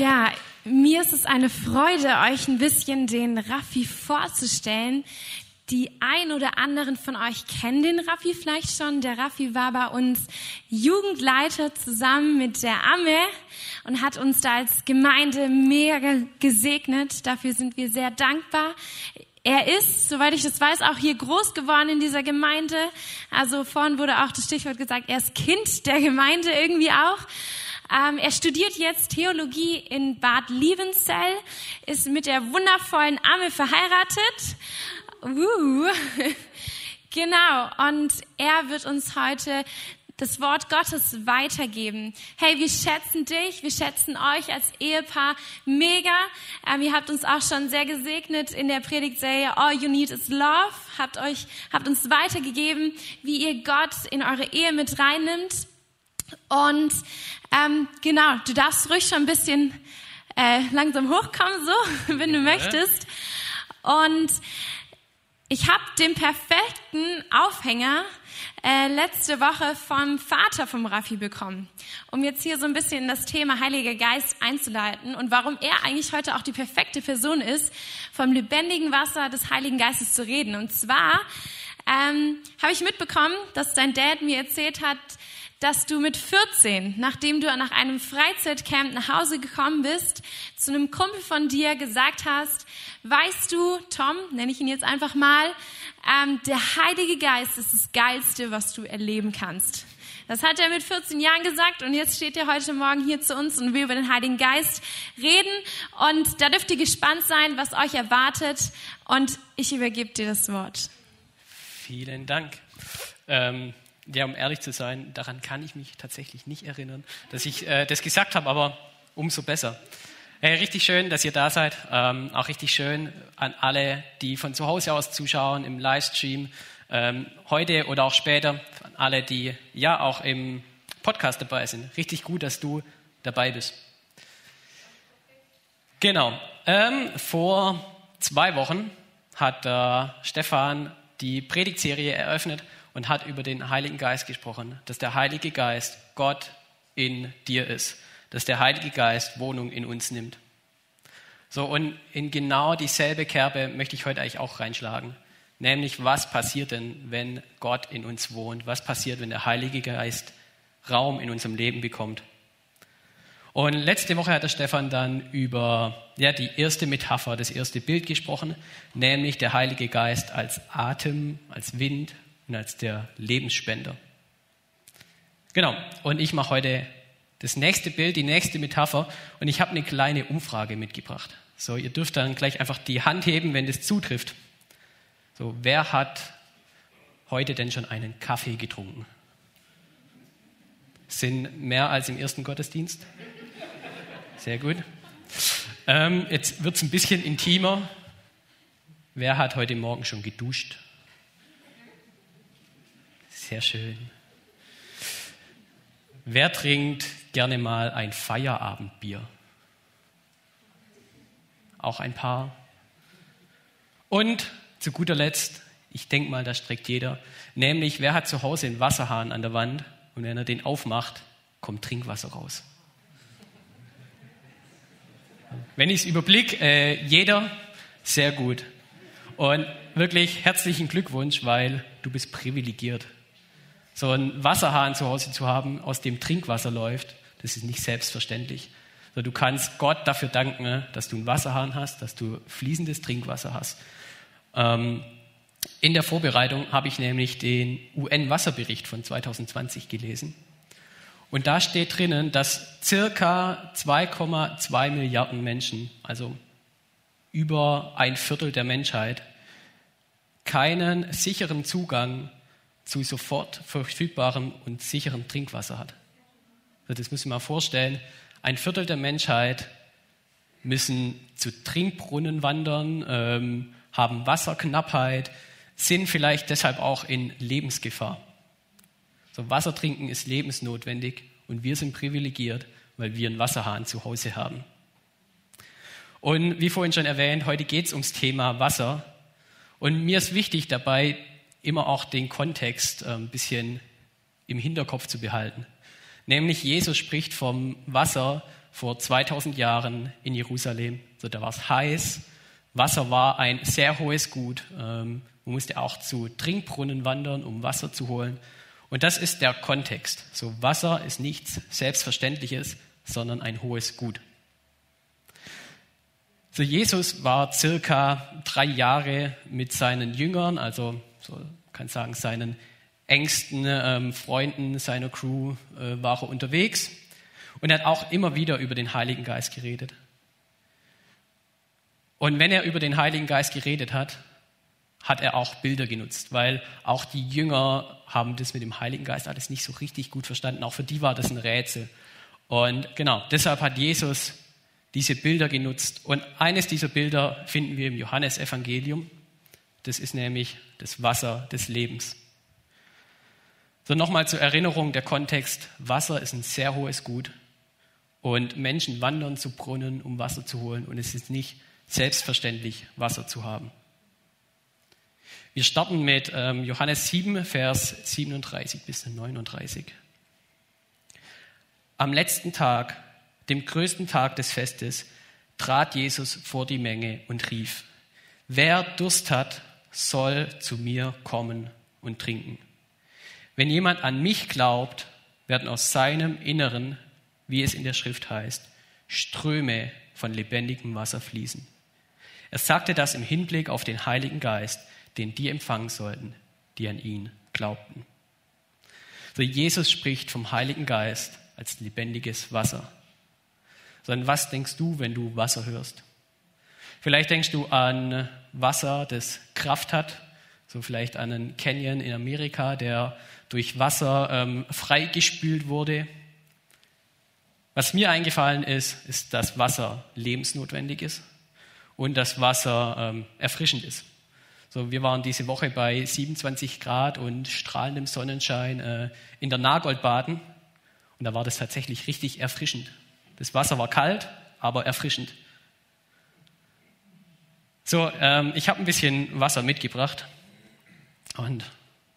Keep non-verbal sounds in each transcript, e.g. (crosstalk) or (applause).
Ja, mir ist es eine Freude, euch ein bisschen den Raffi vorzustellen. Die ein oder anderen von euch kennen den Raffi vielleicht schon. Der Raffi war bei uns Jugendleiter zusammen mit der Amme und hat uns da als Gemeinde mega gesegnet. Dafür sind wir sehr dankbar. Er ist, soweit ich das weiß, auch hier groß geworden in dieser Gemeinde. Also vorhin wurde auch das Stichwort gesagt, er ist Kind der Gemeinde irgendwie auch. Ähm, er studiert jetzt Theologie in Bad Liebenzell, ist mit der wundervollen Amme verheiratet Uh. (laughs) Genau, und er wird uns heute das Wort Gottes weitergeben. Hey, wir schätzen dich, wir schätzen euch als Ehepaar mega. Ähm, ihr habt uns auch schon sehr gesegnet in der Predigtserie All You Need Is Love. Habt euch, habt uns weitergegeben, wie ihr Gott in eure Ehe mit reinnimmt. Und ähm, genau, du darfst ruhig schon ein bisschen äh, langsam hochkommen, so, (laughs) wenn du möchtest. Und ich habe den perfekten Aufhänger äh, letzte Woche vom Vater vom Raffi bekommen, um jetzt hier so ein bisschen in das Thema Heiliger Geist einzuleiten und warum er eigentlich heute auch die perfekte Person ist, vom lebendigen Wasser des Heiligen Geistes zu reden. Und zwar ähm, habe ich mitbekommen, dass dein Dad mir erzählt hat, dass du mit 14, nachdem du nach einem Freizeitcamp nach Hause gekommen bist, zu einem Kumpel von dir gesagt hast, weißt du, Tom, nenne ich ihn jetzt einfach mal, ähm, der Heilige Geist ist das Geilste, was du erleben kannst. Das hat er mit 14 Jahren gesagt und jetzt steht er heute Morgen hier zu uns und will über den Heiligen Geist reden. Und da dürft ihr gespannt sein, was euch erwartet. Und ich übergebe dir das Wort. Vielen Dank. Ähm ja, um ehrlich zu sein, daran kann ich mich tatsächlich nicht erinnern, dass ich äh, das gesagt habe, aber umso besser. Hey, richtig schön, dass ihr da seid. Ähm, auch richtig schön an alle, die von zu Hause aus zuschauen, im Livestream, ähm, heute oder auch später, an alle, die ja auch im Podcast dabei sind. Richtig gut, dass du dabei bist. Genau. Ähm, vor zwei Wochen hat äh, Stefan die Predigtserie eröffnet und hat über den Heiligen Geist gesprochen, dass der Heilige Geist Gott in dir ist, dass der Heilige Geist Wohnung in uns nimmt. So, und in genau dieselbe Kerbe möchte ich heute eigentlich auch reinschlagen. Nämlich, was passiert denn, wenn Gott in uns wohnt? Was passiert, wenn der Heilige Geist Raum in unserem Leben bekommt? Und letzte Woche hat der Stefan dann über ja, die erste Metapher, das erste Bild gesprochen, nämlich der Heilige Geist als Atem, als Wind, und als der Lebensspender. Genau, und ich mache heute das nächste Bild, die nächste Metapher und ich habe eine kleine Umfrage mitgebracht. So, ihr dürft dann gleich einfach die Hand heben, wenn das zutrifft. So, wer hat heute denn schon einen Kaffee getrunken? Sind mehr als im ersten Gottesdienst? Sehr gut. Ähm, jetzt wird es ein bisschen intimer. Wer hat heute Morgen schon geduscht? Sehr schön. Wer trinkt gerne mal ein Feierabendbier? Auch ein paar. Und zu guter Letzt, ich denke mal, das streckt jeder, nämlich wer hat zu Hause einen Wasserhahn an der Wand und wenn er den aufmacht, kommt Trinkwasser raus. Wenn ich es überblicke, äh, jeder, sehr gut. Und wirklich herzlichen Glückwunsch, weil du bist privilegiert so einen Wasserhahn zu Hause zu haben, aus dem Trinkwasser läuft, das ist nicht selbstverständlich. So, du kannst Gott dafür danken, dass du einen Wasserhahn hast, dass du fließendes Trinkwasser hast. Ähm, in der Vorbereitung habe ich nämlich den UN-Wasserbericht von 2020 gelesen. Und da steht drinnen, dass circa 2,2 Milliarden Menschen, also über ein Viertel der Menschheit, keinen sicheren Zugang zu sofort verfügbarem und sicherem Trinkwasser hat. Also das müssen wir mal vorstellen. Ein Viertel der Menschheit müssen zu Trinkbrunnen wandern, ähm, haben Wasserknappheit, sind vielleicht deshalb auch in Lebensgefahr. So Wasser trinken ist lebensnotwendig und wir sind privilegiert, weil wir einen Wasserhahn zu Hause haben. Und wie vorhin schon erwähnt, heute geht es ums Thema Wasser. Und mir ist wichtig dabei, immer auch den Kontext ein bisschen im Hinterkopf zu behalten. Nämlich Jesus spricht vom Wasser, vor 2000 Jahren in Jerusalem. So, da war es heiß. Wasser war ein sehr hohes Gut. Ähm, man musste auch zu Trinkbrunnen wandern, um Wasser zu holen. Und das ist der Kontext. So, Wasser ist nichts Selbstverständliches, sondern ein hohes Gut. So, Jesus war circa drei Jahre mit seinen Jüngern, also so kann sagen seinen engsten ähm, Freunden seiner Crew äh, war er unterwegs und er hat auch immer wieder über den Heiligen Geist geredet. Und wenn er über den Heiligen Geist geredet hat, hat er auch Bilder genutzt, weil auch die Jünger haben das mit dem Heiligen Geist alles nicht so richtig gut verstanden. Auch für die war das ein Rätsel. Und genau, deshalb hat Jesus diese Bilder genutzt. Und eines dieser Bilder finden wir im Johannesevangelium. Das ist nämlich das Wasser des Lebens. So nochmal zur Erinnerung der Kontext. Wasser ist ein sehr hohes Gut. Und Menschen wandern zu Brunnen, um Wasser zu holen. Und es ist nicht selbstverständlich, Wasser zu haben. Wir starten mit ähm, Johannes 7, Vers 37 bis 39. Am letzten Tag, dem größten Tag des Festes, trat Jesus vor die Menge und rief, wer Durst hat, soll zu mir kommen und trinken. Wenn jemand an mich glaubt, werden aus seinem Inneren, wie es in der Schrift heißt, Ströme von lebendigem Wasser fließen. Er sagte das im Hinblick auf den Heiligen Geist, den die empfangen sollten, die an ihn glaubten. So Jesus spricht vom Heiligen Geist als lebendiges Wasser. So an was denkst du, wenn du Wasser hörst? Vielleicht denkst du an Wasser, das Kraft hat, so vielleicht an einen Canyon in Amerika, der durch Wasser ähm, freigespült wurde. Was mir eingefallen ist, ist, dass Wasser lebensnotwendig ist und dass Wasser ähm, erfrischend ist. So, wir waren diese Woche bei 27 Grad und strahlendem Sonnenschein äh, in der Nagold baden. Und da war das tatsächlich richtig erfrischend. Das Wasser war kalt, aber erfrischend. So, ähm, ich habe ein bisschen Wasser mitgebracht. Und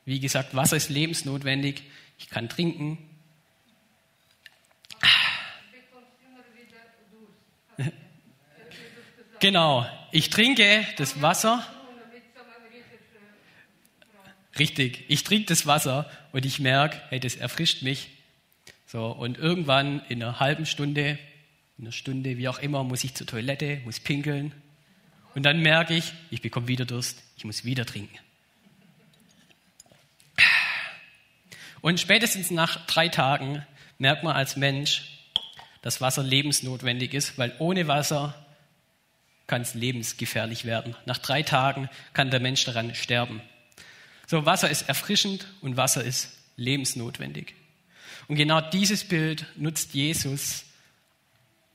wie gesagt, Wasser ist lebensnotwendig. Ich kann trinken. (laughs) Genau, ich trinke das Wasser Richtig, ich trinke das Wasser und ich merke, hey, das erfrischt mich. So, und irgendwann in einer halben Stunde, in einer Stunde, wie auch immer, muss ich zur Toilette, muss pinkeln. Und dann merke ich, ich bekomme wieder Durst, ich muss wieder trinken. Und spätestens nach drei Tagen merkt man als Mensch, dass Wasser lebensnotwendig ist, weil ohne Wasser kann es lebensgefährlich werden. Nach drei Tagen kann der Mensch daran sterben. So, Wasser ist erfrischend und Wasser ist lebensnotwendig. Und genau dieses Bild nutzt Jesus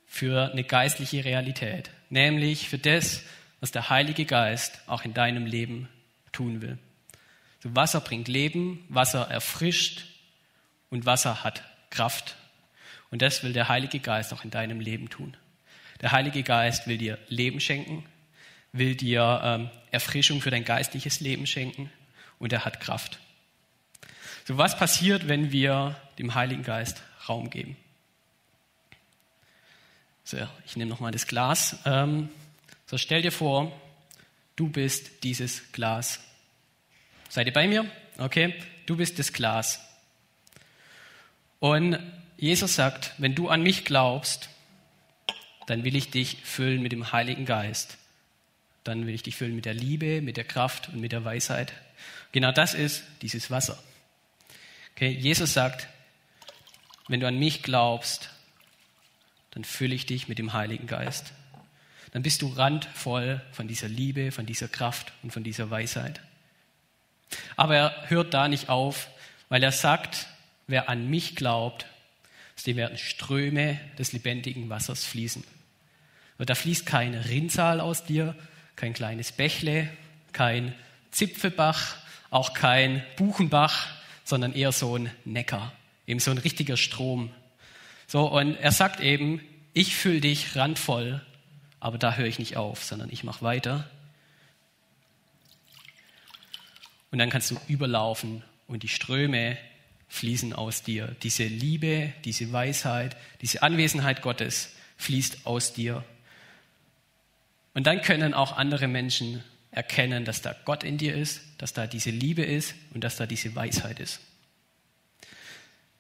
für eine geistliche Realität, nämlich für das, was der Heilige Geist auch in deinem Leben tun will. So, Wasser bringt Leben, Wasser erfrischt und Wasser hat Kraft. Und das will der Heilige Geist auch in deinem Leben tun. Der Heilige Geist will dir Leben schenken, will dir ähm, Erfrischung für dein geistliches Leben schenken und er hat Kraft. So, was passiert, wenn wir dem Heiligen Geist Raum geben? So, ich nehme nochmal das Glas. Ähm, so, stell dir vor, du bist dieses Glas. Seid ihr bei mir? Okay, du bist das Glas. Und Jesus sagt, wenn du an mich glaubst, dann will ich dich füllen mit dem Heiligen Geist. Dann will ich dich füllen mit der Liebe, mit der Kraft und mit der Weisheit. Genau das ist dieses Wasser. Okay, Jesus sagt, wenn du an mich glaubst, dann fülle ich dich mit dem Heiligen Geist. Dann bist du randvoll von dieser Liebe, von dieser Kraft und von dieser Weisheit. Aber er hört da nicht auf, weil er sagt, wer an mich glaubt, aus dem werden Ströme des lebendigen Wassers fließen. Und da fließt kein Rinnsal aus dir, kein kleines Bächle, kein Zipfelbach, auch kein Buchenbach, sondern eher so ein Neckar, eben so ein richtiger Strom. So, und er sagt eben, ich fülle dich randvoll, aber da höre ich nicht auf, sondern ich mache weiter. Und dann kannst du überlaufen und die Ströme fließen aus dir. Diese Liebe, diese Weisheit, diese Anwesenheit Gottes fließt aus dir. Und dann können auch andere Menschen erkennen, dass da Gott in dir ist, dass da diese Liebe ist und dass da diese Weisheit ist.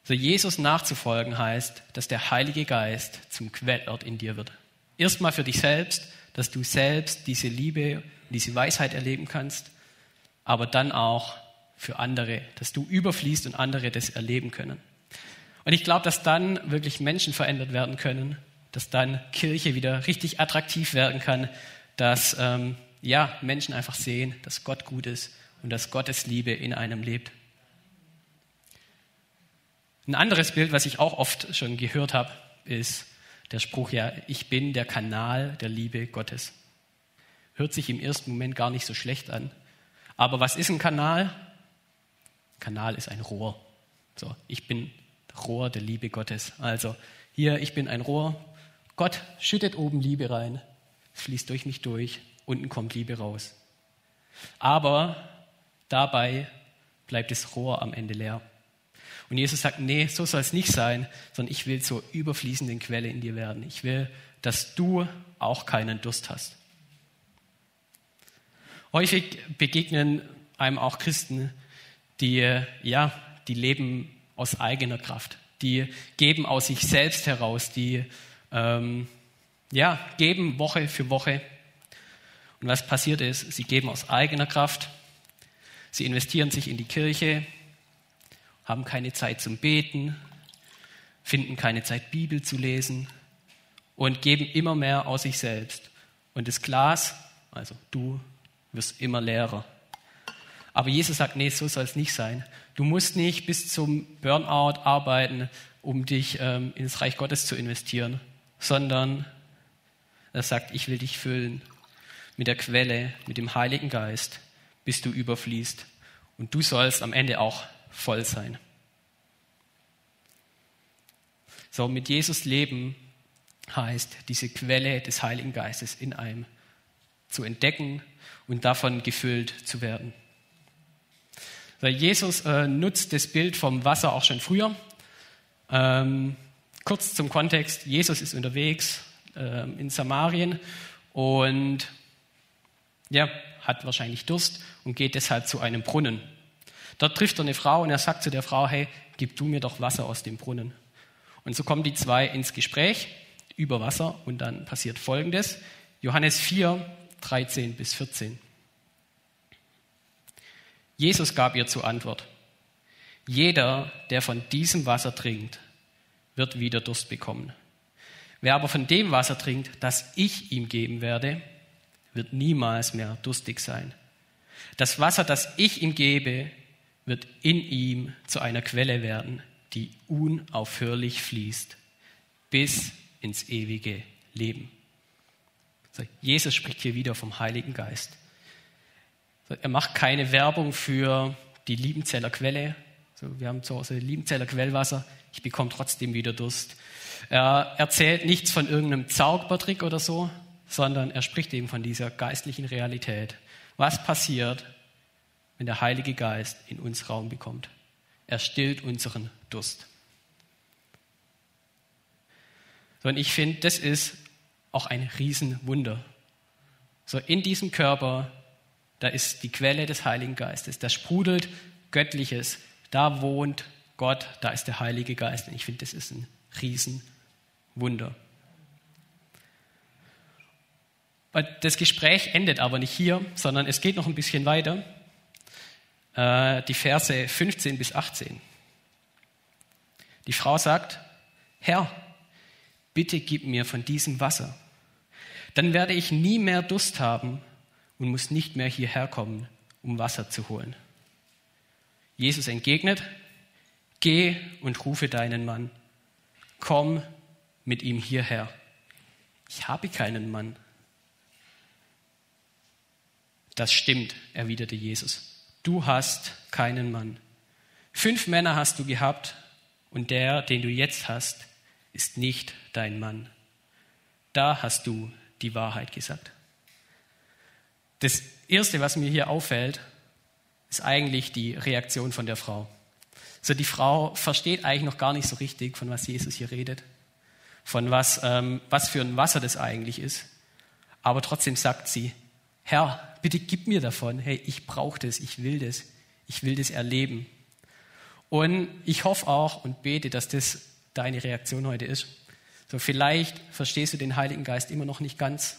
So Jesus nachzufolgen heißt, dass der Heilige Geist zum Quellort in dir wird. Erstmal für dich selbst, dass du selbst diese Liebe, diese Weisheit erleben kannst, aber dann auch für andere, dass du überfließt und andere das erleben können. Und ich glaube, dass dann wirklich Menschen verändert werden können, dass dann Kirche wieder richtig attraktiv werden kann, dass ähm, ja, Menschen einfach sehen, dass Gott gut ist und dass Gottes Liebe in einem lebt. Ein anderes Bild, was ich auch oft schon gehört habe, ist der Spruch, ja, ich bin der Kanal der Liebe Gottes. Hört sich im ersten Moment gar nicht so schlecht an. Aber was ist ein Kanal? Kanal ist ein Rohr. So, ich bin Rohr der Liebe Gottes. Also hier, ich bin ein Rohr. Gott schüttet oben Liebe rein, es fließt durch mich durch unten kommt Liebe raus. Aber dabei bleibt das Rohr am Ende leer. Und Jesus sagt, nee, so soll es nicht sein, sondern ich will zur überfließenden Quelle in dir werden. Ich will, dass du auch keinen Durst hast. Häufig begegnen einem auch Christen, die, ja, die leben aus eigener Kraft. Die geben aus sich selbst heraus, die, ähm, ja, geben Woche für Woche und was passiert ist, sie geben aus eigener Kraft, sie investieren sich in die Kirche, haben keine Zeit zum Beten, finden keine Zeit, Bibel zu lesen und geben immer mehr aus sich selbst. Und das Glas, also du, wirst immer leerer. Aber Jesus sagt, nee, so soll es nicht sein. Du musst nicht bis zum Burnout arbeiten, um dich ähm, ins Reich Gottes zu investieren, sondern er sagt, ich will dich füllen mit der Quelle, mit dem Heiligen Geist, bis du überfließt. Und du sollst am Ende auch voll sein. So, mit Jesus leben heißt, diese Quelle des Heiligen Geistes in einem zu entdecken und davon gefüllt zu werden. So, Jesus äh, nutzt das Bild vom Wasser auch schon früher. Ähm, kurz zum Kontext, Jesus ist unterwegs äh, in Samarien und ja, hat wahrscheinlich Durst und geht deshalb zu einem Brunnen. Dort trifft er eine Frau und er sagt zu der Frau, hey, gib du mir doch Wasser aus dem Brunnen. Und so kommen die zwei ins Gespräch über Wasser und dann passiert Folgendes. Johannes 4, 13 bis 14. Jesus gab ihr zur Antwort, jeder, der von diesem Wasser trinkt, wird wieder Durst bekommen. Wer aber von dem Wasser trinkt, das ich ihm geben werde, wird niemals mehr durstig sein. Das Wasser, das ich ihm gebe, wird in ihm zu einer Quelle werden, die unaufhörlich fließt bis ins ewige Leben. Jesus spricht hier wieder vom Heiligen Geist. Er macht keine Werbung für die Liebenzeller Quelle. wir haben zu Hause Liebenzeller Quellwasser. Ich bekomme trotzdem wieder Durst. Er erzählt nichts von irgendeinem Zaubertrick oder so, sondern er spricht eben von dieser geistlichen Realität. Was passiert, wenn der Heilige Geist in uns Raum bekommt? Er stillt unseren Durst. So, und ich finde, das ist auch ein Riesenwunder. So, in diesem Körper, da ist die Quelle des Heiligen Geistes, da sprudelt Göttliches, da wohnt Gott, da ist der Heilige Geist. Und ich finde, das ist ein Riesenwunder. Das Gespräch endet aber nicht hier, sondern es geht noch ein bisschen weiter. Äh, die Verse 15 bis 18. Die Frau sagt, Herr, bitte gib mir von diesem Wasser. Dann werde ich nie mehr Durst haben und muss nicht mehr hierher kommen, um Wasser zu holen. Jesus entgegnet, geh und rufe deinen Mann. Komm mit ihm hierher. Ich habe keinen Mann. Das stimmt, erwiderte Jesus. Du hast keinen Mann. Fünf Männer hast du gehabt und der, den du jetzt hast, ist nicht dein Mann. Da hast du die Wahrheit gesagt. Das Erste, was mir hier auffällt, ist eigentlich die Reaktion von der Frau. So, die Frau versteht eigentlich noch gar nicht so richtig, von was Jesus hier redet, von was, ähm, was für ein Wasser das eigentlich ist. Aber trotzdem sagt sie, Herr, bitte gib mir davon. Hey, ich brauche das, ich will das, ich will das erleben. Und ich hoffe auch und bete, dass das deine Reaktion heute ist. So, vielleicht verstehst du den Heiligen Geist immer noch nicht ganz,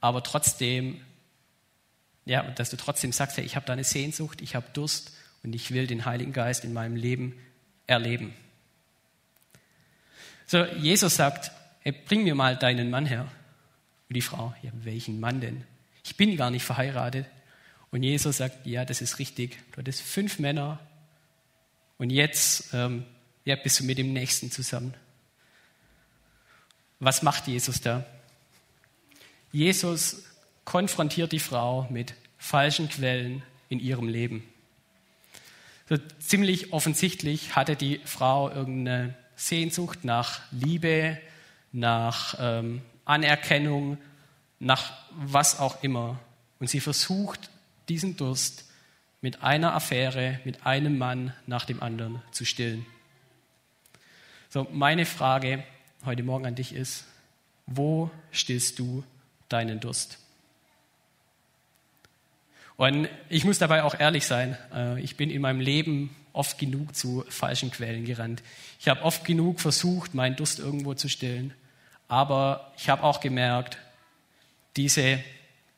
aber trotzdem, ja, dass du trotzdem sagst, hey, ich habe da eine Sehnsucht, ich habe Durst und ich will den Heiligen Geist in meinem Leben erleben. So, Jesus sagt, hey, bring mir mal deinen Mann her. Und die Frau, ja, welchen Mann denn? Ich bin gar nicht verheiratet. Und Jesus sagt, ja, das ist richtig. Du hattest fünf Männer und jetzt ähm, ja, bist du mit dem Nächsten zusammen. Was macht Jesus da? Jesus konfrontiert die Frau mit falschen Quellen in ihrem Leben. So ziemlich offensichtlich hatte die Frau irgendeine Sehnsucht nach Liebe, nach ähm, Anerkennung, nach was auch immer. Und sie versucht, diesen Durst mit einer Affäre, mit einem Mann nach dem anderen zu stillen. So, meine Frage heute Morgen an dich ist, wo stillst du deinen Durst? Und ich muss dabei auch ehrlich sein, äh, ich bin in meinem Leben oft genug zu falschen Quellen gerannt. Ich habe oft genug versucht, meinen Durst irgendwo zu stillen, aber ich habe auch gemerkt, diese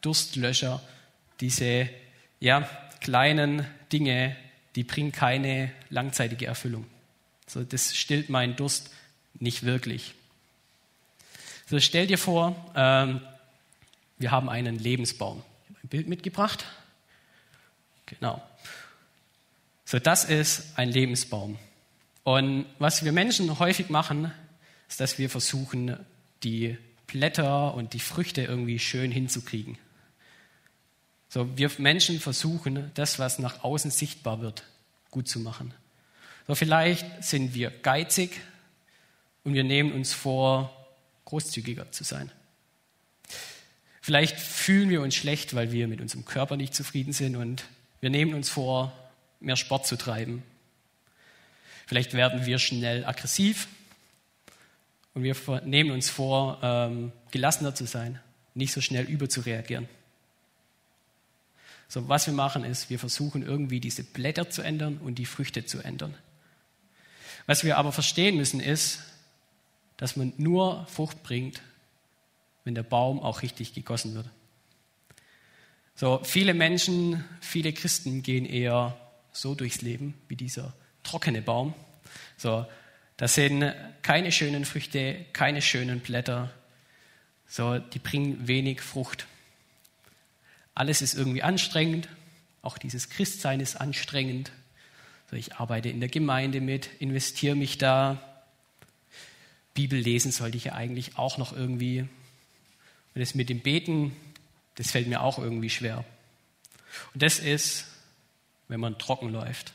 Durstlöscher, diese ja, kleinen Dinge, die bringen keine langzeitige Erfüllung. So, das stillt meinen Durst nicht wirklich. So, stell dir vor, ähm, wir haben einen Lebensbaum. Ich habe ein Bild mitgebracht. Genau. So, das ist ein Lebensbaum. Und was wir Menschen häufig machen, ist, dass wir versuchen, die Blätter und die Früchte irgendwie schön hinzukriegen. So, wir Menschen versuchen, das, was nach außen sichtbar wird, gut zu machen. So, vielleicht sind wir geizig und wir nehmen uns vor, großzügiger zu sein. Vielleicht fühlen wir uns schlecht, weil wir mit unserem Körper nicht zufrieden sind und wir nehmen uns vor, mehr Sport zu treiben. Vielleicht werden wir schnell aggressiv und wir nehmen uns vor, ähm, gelassener zu sein, nicht so schnell überzureagieren. So, was wir machen ist, wir versuchen irgendwie diese Blätter zu ändern und die Früchte zu ändern. Was wir aber verstehen müssen ist, dass man nur Frucht bringt, wenn der Baum auch richtig gegossen wird. So, viele Menschen, viele Christen gehen eher so durchs Leben wie dieser trockene Baum. So, das sind keine schönen Früchte, keine schönen Blätter. So, die bringen wenig Frucht. Alles ist irgendwie anstrengend. Auch dieses Christsein ist anstrengend. So, ich arbeite in der Gemeinde mit, investiere mich da. Bibel lesen sollte ich ja eigentlich auch noch irgendwie. Und das mit dem Beten, das fällt mir auch irgendwie schwer. Und das ist, wenn man trocken läuft.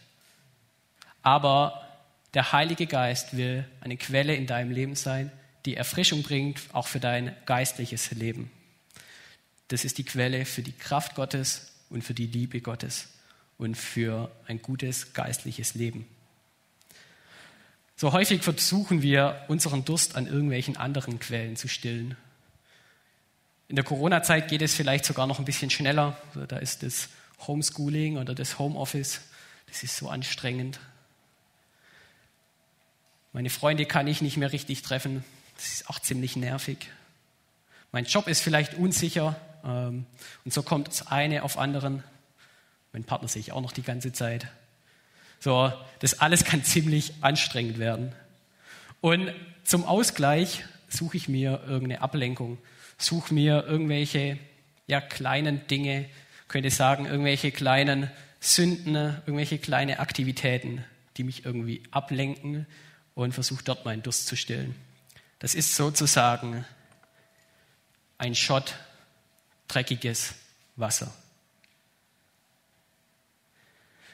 Aber der Heilige Geist will eine Quelle in deinem Leben sein, die Erfrischung bringt, auch für dein geistliches Leben. Das ist die Quelle für die Kraft Gottes und für die Liebe Gottes und für ein gutes geistliches Leben. So häufig versuchen wir, unseren Durst an irgendwelchen anderen Quellen zu stillen. In der Corona-Zeit geht es vielleicht sogar noch ein bisschen schneller. Da ist das Homeschooling oder das Homeoffice, das ist so anstrengend. Meine Freunde kann ich nicht mehr richtig treffen. Das ist auch ziemlich nervig. Mein Job ist vielleicht unsicher. Ähm, und so kommt das eine auf anderen. Mein Partner sehe ich auch noch die ganze Zeit. So, das alles kann ziemlich anstrengend werden. Und zum Ausgleich suche ich mir irgendeine Ablenkung, suche mir irgendwelche ja, kleinen Dinge, könnte sagen, irgendwelche kleinen Sünden, irgendwelche kleine Aktivitäten, die mich irgendwie ablenken und versuche dort meinen Durst zu stillen. Das ist sozusagen ein Schott dreckiges Wasser.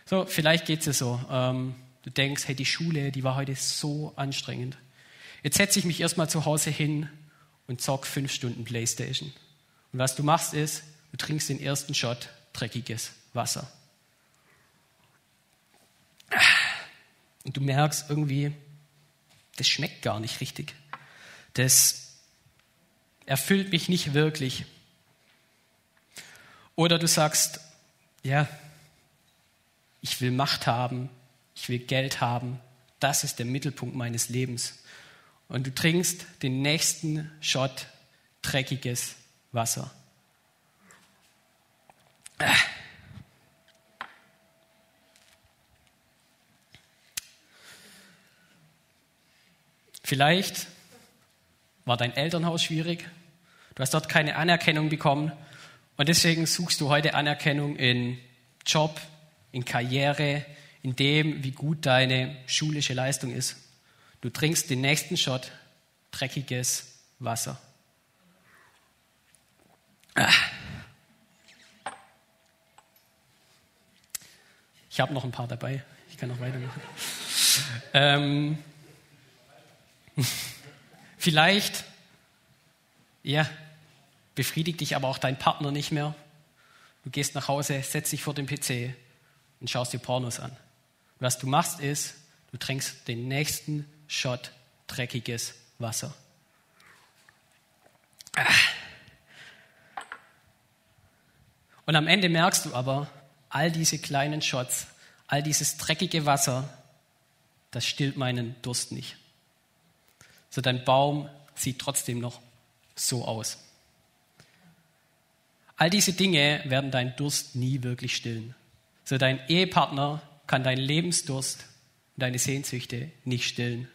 So, vielleicht geht es dir so. Ähm, du denkst, hey, die Schule, die war heute so anstrengend. Jetzt setze ich mich erstmal zu Hause hin und zock fünf Stunden Playstation. Und was du machst ist, du trinkst den ersten Shot dreckiges Wasser. und du merkst irgendwie, das schmeckt gar nicht richtig. Das erfüllt mich nicht wirklich. Oder du sagst, ja, ich will Macht haben, ich will Geld haben, das ist der Mittelpunkt meines Lebens. Und du trinkst den nächsten Shot dreckiges Wasser. Vielleicht war dein Elternhaus schwierig, du hast dort keine Anerkennung bekommen und deswegen suchst du heute Anerkennung in Job, in Karriere, in dem, wie gut deine schulische Leistung ist. Du trinkst den nächsten Shot dreckiges Wasser. Ich habe noch ein paar dabei. Ich kann noch weitermachen. Ähm, (laughs) vielleicht, ja, befriedigt dich aber auch dein Partner nicht mehr. Du gehst nach Hause, setzt dich vor den PC und schaust dir Pornos an. Was du machst ist, du trinkst den nächsten Shot dreckiges Wasser. Und am Ende merkst du aber, all diese kleinen Shots, all dieses dreckige Wasser, das stillt meinen Durst nicht. So dein Baum sieht trotzdem noch so aus. All diese Dinge werden deinen Durst nie wirklich stillen. So dein Ehepartner kann deinen Lebensdurst, deine Sehnsüchte nicht stillen.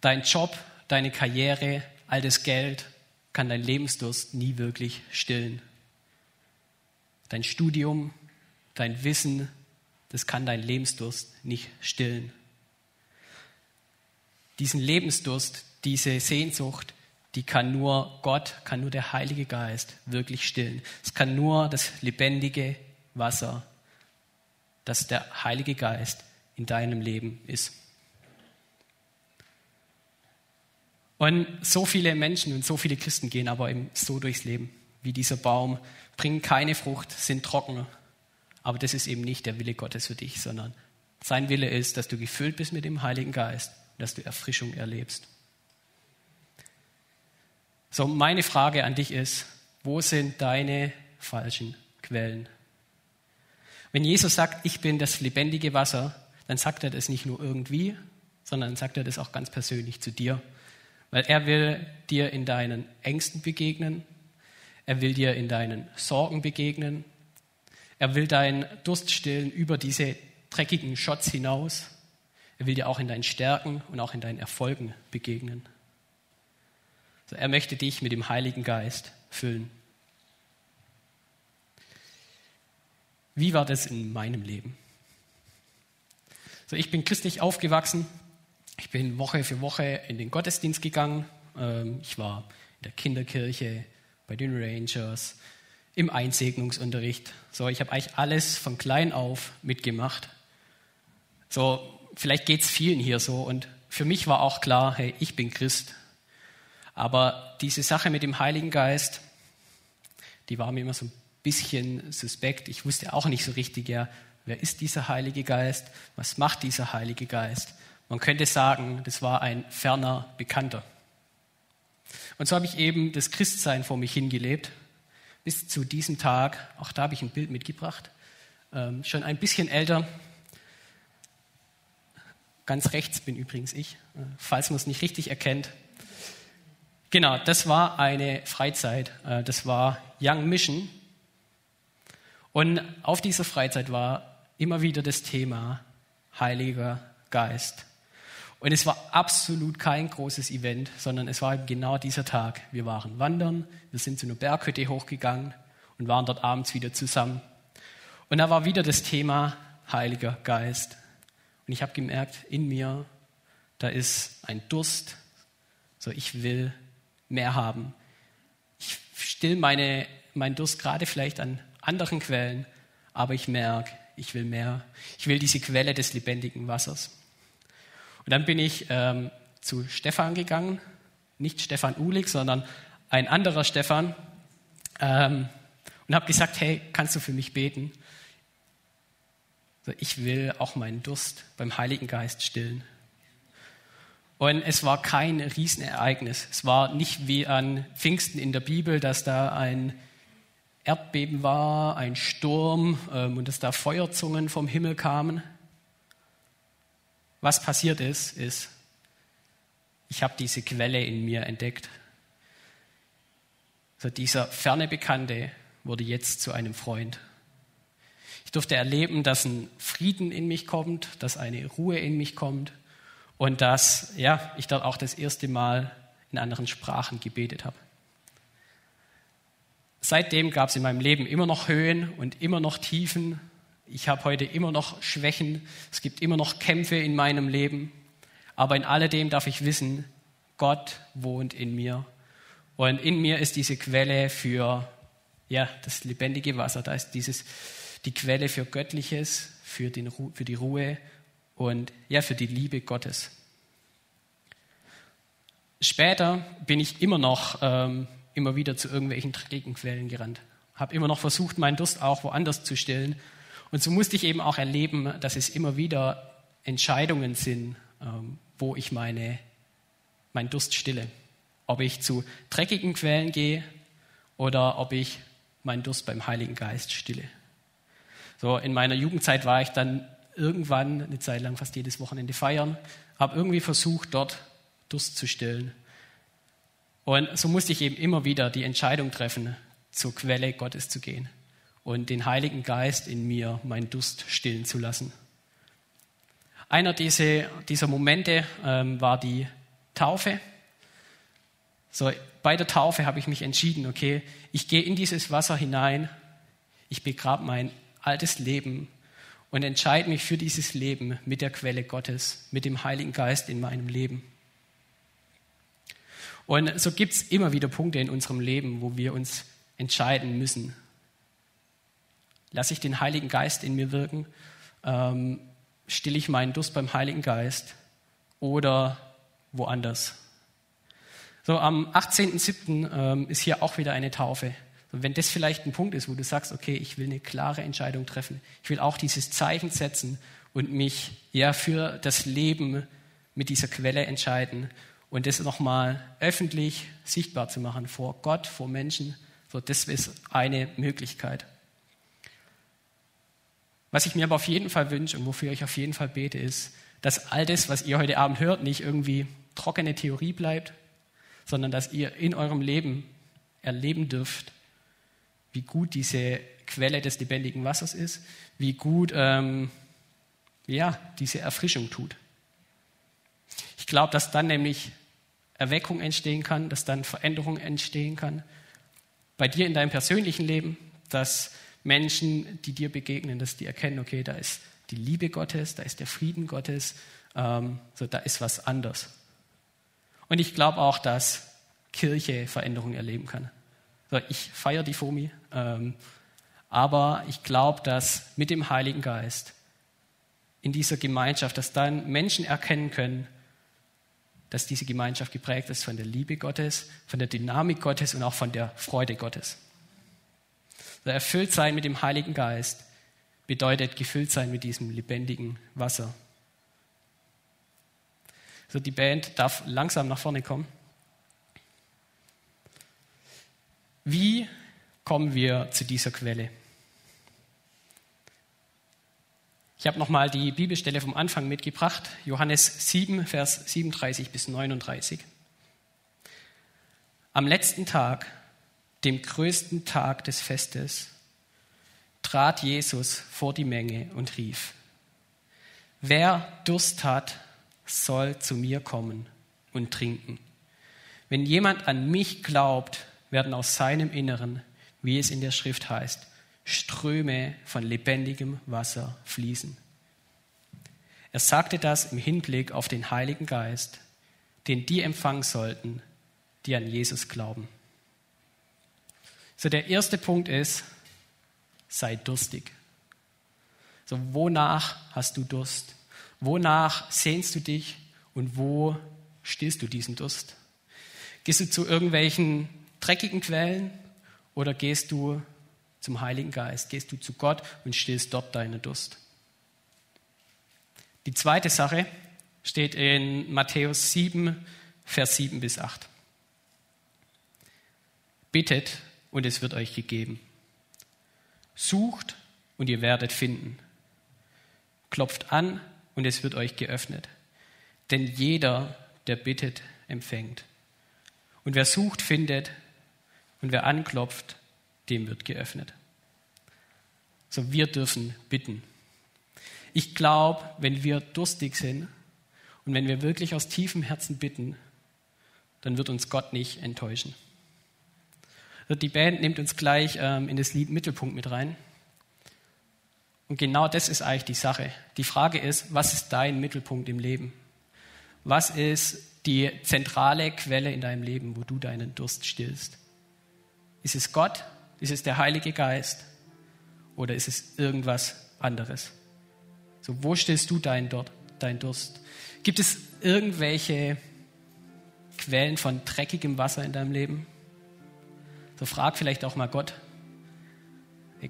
Dein Job, deine Karriere, all das Geld kann dein Lebensdurst nie wirklich stillen. Dein Studium, dein Wissen, das kann dein Lebensdurst nicht stillen. Diesen Lebensdurst, diese Sehnsucht, die kann nur Gott, kann nur der Heilige Geist wirklich stillen. Es kann nur das lebendige Wasser, das der Heilige Geist in deinem Leben ist. Und so viele Menschen und so viele Christen gehen aber eben so durchs Leben wie dieser Baum, bringen keine Frucht, sind trocken. Aber das ist eben nicht der Wille Gottes für dich, sondern sein Wille ist, dass du gefüllt bist mit dem Heiligen Geist, dass du Erfrischung erlebst. So, meine Frage an dich ist, wo sind deine falschen Quellen? Wenn Jesus sagt, ich bin das lebendige Wasser, dann sagt er das nicht nur irgendwie, sondern sagt er das auch ganz persönlich zu dir. Weil er will dir in deinen Ängsten begegnen, er will dir in deinen Sorgen begegnen, er will deinen Durst stillen über diese dreckigen Shots hinaus, er will dir auch in deinen Stärken und auch in deinen Erfolgen begegnen. Also er möchte dich mit dem Heiligen Geist füllen. Wie war das in meinem Leben? So, ich bin christlich aufgewachsen. Ich bin Woche für Woche in den Gottesdienst gegangen. Ähm, ich war in der Kinderkirche, bei den Rangers, im Einsegnungsunterricht. So, ich habe eigentlich alles von klein auf mitgemacht. So, vielleicht geht es vielen hier so. Und für mich war auch klar, hey, ich bin Christ. Aber diese Sache mit dem Heiligen Geist, die war mir immer so ein bisschen suspekt. Ich wusste auch nicht so richtig, ja, wer ist dieser Heilige Geist? Was macht dieser Heilige Geist? Man könnte sagen, das war ein ferner Bekannter. Und so habe ich eben das Christsein vor mich hingelebt, bis zu diesem Tag. Auch da habe ich ein Bild mitgebracht. Ähm, schon ein bisschen älter. Ganz rechts bin übrigens ich, äh, falls man es nicht richtig erkennt. Genau, das war eine Freizeit. Äh, das war Young Mission. Und auf dieser Freizeit war immer wieder das Thema Heiliger Geist. Und es war absolut kein großes Event, sondern es war genau dieser Tag. Wir waren wandern, wir sind zu einer Berghütte hochgegangen und waren dort abends wieder zusammen. Und da war wieder das Thema Heiliger Geist. Und ich habe gemerkt, in mir, da ist ein Durst. So, ich will mehr haben. Ich still meine, meinen Durst gerade vielleicht an anderen Quellen, aber ich merke, ich will mehr. Ich will diese Quelle des lebendigen Wassers. Und dann bin ich ähm, zu Stefan gegangen, nicht Stefan Uhlig, sondern ein anderer Stefan, ähm, und habe gesagt, hey, kannst du für mich beten? Ich will auch meinen Durst beim Heiligen Geist stillen. Und es war kein Riesenereignis. Es war nicht wie an Pfingsten in der Bibel, dass da ein Erdbeben war, ein Sturm ähm, und dass da Feuerzungen vom Himmel kamen. Was passiert ist, ist, ich habe diese Quelle in mir entdeckt. Also dieser ferne Bekannte wurde jetzt zu einem Freund. Durfte erleben, dass ein Frieden in mich kommt, dass eine Ruhe in mich kommt und dass ja, ich dort auch das erste Mal in anderen Sprachen gebetet habe. Seitdem gab es in meinem Leben immer noch Höhen und immer noch Tiefen. Ich habe heute immer noch Schwächen. Es gibt immer noch Kämpfe in meinem Leben. Aber in alledem darf ich wissen, Gott wohnt in mir. Und in mir ist diese Quelle für ja, das lebendige Wasser. Da ist dieses, die Quelle für Göttliches, für, den, für die Ruhe und ja, für die Liebe Gottes. Später bin ich immer noch ähm, immer wieder zu irgendwelchen dreckigen Quellen gerannt. Habe immer noch versucht, meinen Durst auch woanders zu stillen. Und so musste ich eben auch erleben, dass es immer wieder Entscheidungen sind, ähm, wo ich meine, meinen Durst stille. Ob ich zu dreckigen Quellen gehe oder ob ich meinen Durst beim Heiligen Geist stille. So in meiner Jugendzeit war ich dann irgendwann eine Zeit lang fast jedes Wochenende feiern, habe irgendwie versucht, dort Durst zu stillen. Und so musste ich eben immer wieder die Entscheidung treffen, zur Quelle Gottes zu gehen und den Heiligen Geist in mir meinen Durst stillen zu lassen. Einer dieser, dieser Momente ähm, war die Taufe. So, bei der Taufe habe ich mich entschieden, okay, ich gehe in dieses Wasser hinein, ich begrabe mein altes Leben und entscheide mich für dieses Leben mit der Quelle Gottes, mit dem Heiligen Geist in meinem Leben. Und so gibt es immer wieder Punkte in unserem Leben, wo wir uns entscheiden müssen. Lasse ich den Heiligen Geist in mir wirken? Ähm, stille ich meinen Durst beim Heiligen Geist oder woanders? So, am 18.07. Ähm, ist hier auch wieder eine Taufe. Und wenn das vielleicht ein Punkt ist, wo du sagst, okay, ich will eine klare Entscheidung treffen, ich will auch dieses Zeichen setzen und mich ja für das Leben mit dieser Quelle entscheiden und das nochmal öffentlich sichtbar zu machen vor Gott, vor Menschen, so das ist eine Möglichkeit. Was ich mir aber auf jeden Fall wünsche und wofür ich auf jeden Fall bete, ist, dass all das, was ihr heute Abend hört, nicht irgendwie trockene Theorie bleibt, sondern dass ihr in eurem Leben erleben dürft, wie gut diese Quelle des lebendigen Wassers ist, wie gut ähm, ja, diese Erfrischung tut. Ich glaube, dass dann nämlich Erweckung entstehen kann, dass dann Veränderung entstehen kann. Bei dir in deinem persönlichen Leben, dass Menschen, die dir begegnen, dass die erkennen, okay, da ist die Liebe Gottes, da ist der Frieden Gottes, ähm, so da ist was anders. Und ich glaube auch, dass Kirche Veränderung erleben kann. Ich feiere die FOMI, ähm, aber ich glaube, dass mit dem Heiligen Geist in dieser Gemeinschaft, dass dann Menschen erkennen können, dass diese Gemeinschaft geprägt ist von der Liebe Gottes, von der Dynamik Gottes und auch von der Freude Gottes. Erfüllt sein mit dem Heiligen Geist bedeutet gefüllt sein mit diesem lebendigen Wasser. So, die Band darf langsam nach vorne kommen. Wie kommen wir zu dieser Quelle? Ich habe nochmal die Bibelstelle vom Anfang mitgebracht, Johannes 7, Vers 37 bis 39. Am letzten Tag, dem größten Tag des Festes, trat Jesus vor die Menge und rief, wer Durst hat, soll zu mir kommen und trinken. Wenn jemand an mich glaubt, werden aus seinem Inneren, wie es in der Schrift heißt, Ströme von lebendigem Wasser fließen. Er sagte das im Hinblick auf den Heiligen Geist, den die empfangen sollten, die an Jesus glauben. So der erste Punkt ist, sei durstig. So wonach hast du Durst? Wonach sehnst du dich und wo stillst du diesen Durst? Gehst du zu irgendwelchen dreckigen Quellen oder gehst du zum Heiligen Geist, gehst du zu Gott und stillst dort deinen Durst. Die zweite Sache steht in Matthäus 7, Vers 7 bis 8. Bittet und es wird euch gegeben. Sucht und ihr werdet finden. Klopft an und es wird euch geöffnet. Denn jeder, der bittet, empfängt. Und wer sucht, findet. Und wer anklopft, dem wird geöffnet. So, wir dürfen bitten. Ich glaube, wenn wir durstig sind und wenn wir wirklich aus tiefem Herzen bitten, dann wird uns Gott nicht enttäuschen. Die Band nimmt uns gleich ähm, in das Lied Mittelpunkt mit rein. Und genau das ist eigentlich die Sache. Die Frage ist, was ist dein Mittelpunkt im Leben? Was ist die zentrale Quelle in deinem Leben, wo du deinen Durst stillst? Ist es Gott? Ist es der Heilige Geist? Oder ist es irgendwas anderes? So, wo stillst du deinen, deinen Durst? Gibt es irgendwelche Quellen von dreckigem Wasser in deinem Leben? So frag vielleicht auch mal Gott.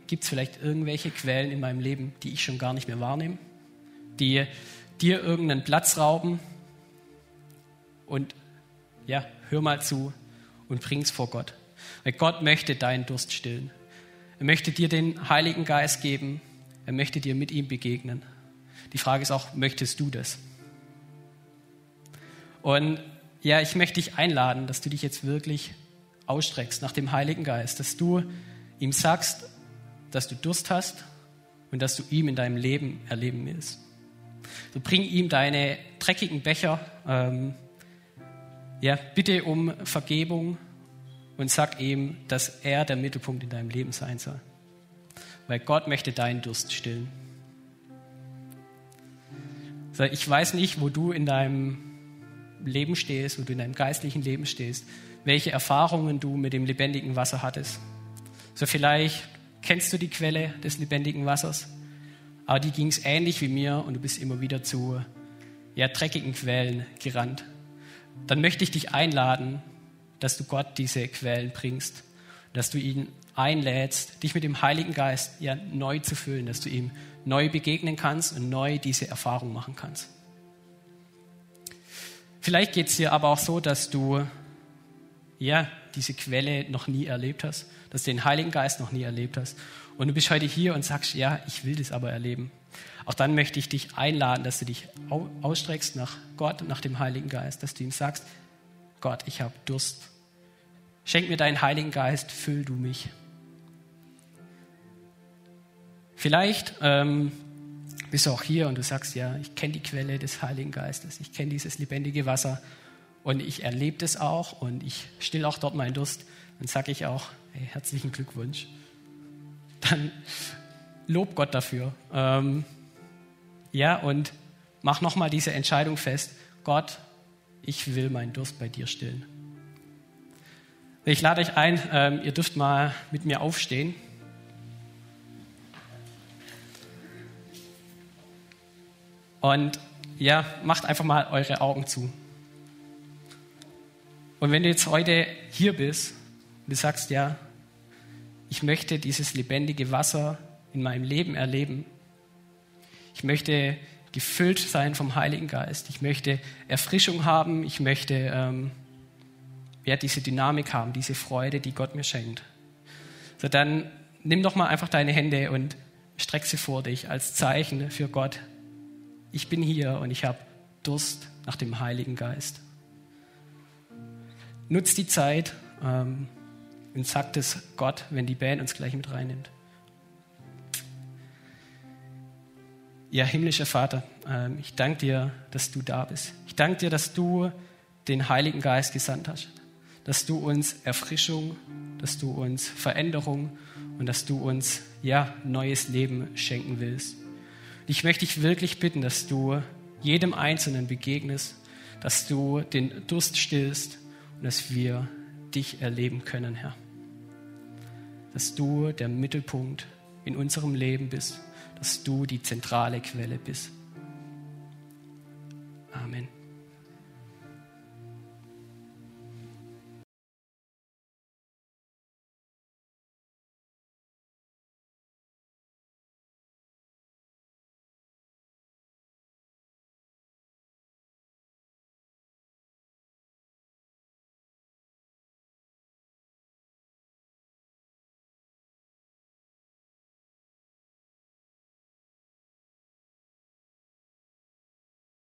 Gibt es vielleicht irgendwelche Quellen in meinem Leben, die ich schon gar nicht mehr wahrnehme? Die dir irgendeinen Platz rauben? Und ja, hör mal zu und bring's vor Gott. Gott möchte deinen Durst stillen. Er möchte dir den Heiligen Geist geben. Er möchte dir mit ihm begegnen. Die Frage ist auch, möchtest du das? Und ja, ich möchte dich einladen, dass du dich jetzt wirklich ausstreckst nach dem Heiligen Geist, dass du ihm sagst, dass du Durst hast und dass du ihm in deinem Leben erleben willst. So bring ihm deine dreckigen Becher, ähm, ja, bitte um Vergebung und sag ihm, dass er der Mittelpunkt in deinem Leben sein soll. Weil Gott möchte deinen Durst stillen. Ich weiß nicht, wo du in deinem Leben stehst, wo du in deinem geistlichen Leben stehst welche Erfahrungen du mit dem lebendigen Wasser hattest. So vielleicht kennst du die Quelle des lebendigen Wassers, aber die ging es ähnlich wie mir und du bist immer wieder zu ja, dreckigen Quellen gerannt. Dann möchte ich dich einladen, dass du Gott diese Quellen bringst, dass du ihn einlädst, dich mit dem Heiligen Geist ja neu zu füllen, dass du ihm neu begegnen kannst und neu diese Erfahrung machen kannst. Vielleicht geht es dir aber auch so, dass du ja, diese Quelle noch nie erlebt hast, dass du den Heiligen Geist noch nie erlebt hast. Und du bist heute hier und sagst, ja, ich will das aber erleben. Auch dann möchte ich dich einladen, dass du dich ausstreckst nach Gott und nach dem Heiligen Geist, dass du ihm sagst, Gott, ich habe Durst. Schenk mir deinen Heiligen Geist, füll du mich. Vielleicht ähm, bist du auch hier und du sagst, ja, ich kenne die Quelle des Heiligen Geistes, ich kenne dieses lebendige Wasser und ich erlebe das auch und ich still auch dort meinen Durst. Dann sage ich auch, hey, herzlichen Glückwunsch. Dann lob Gott dafür. Ähm, ja, und mach nochmal diese Entscheidung fest. Gott, ich will meinen Durst bei dir stillen. Ich lade euch ein, ähm, ihr dürft mal mit mir aufstehen. Und ja, macht einfach mal eure Augen zu. Und wenn du jetzt heute hier bist und du sagst, ja, ich möchte dieses lebendige Wasser in meinem Leben erleben, ich möchte gefüllt sein vom Heiligen Geist, ich möchte Erfrischung haben, ich möchte ähm, ja, diese Dynamik haben, diese Freude, die Gott mir schenkt. So, dann nimm doch mal einfach deine Hände und streck sie vor dich als Zeichen für Gott. Ich bin hier und ich habe Durst nach dem Heiligen Geist. Nutz die Zeit ähm, und sagt es Gott, wenn die Band uns gleich mit reinnimmt. Ja, himmlischer Vater, ähm, ich danke dir, dass du da bist. Ich danke dir, dass du den Heiligen Geist gesandt hast, dass du uns Erfrischung, dass du uns Veränderung und dass du uns ja neues Leben schenken willst. Ich möchte dich wirklich bitten, dass du jedem Einzelnen begegnest, dass du den Durst stillst und dass wir dich erleben können, Herr. Dass du der Mittelpunkt in unserem Leben bist, dass du die zentrale Quelle bist. Amen.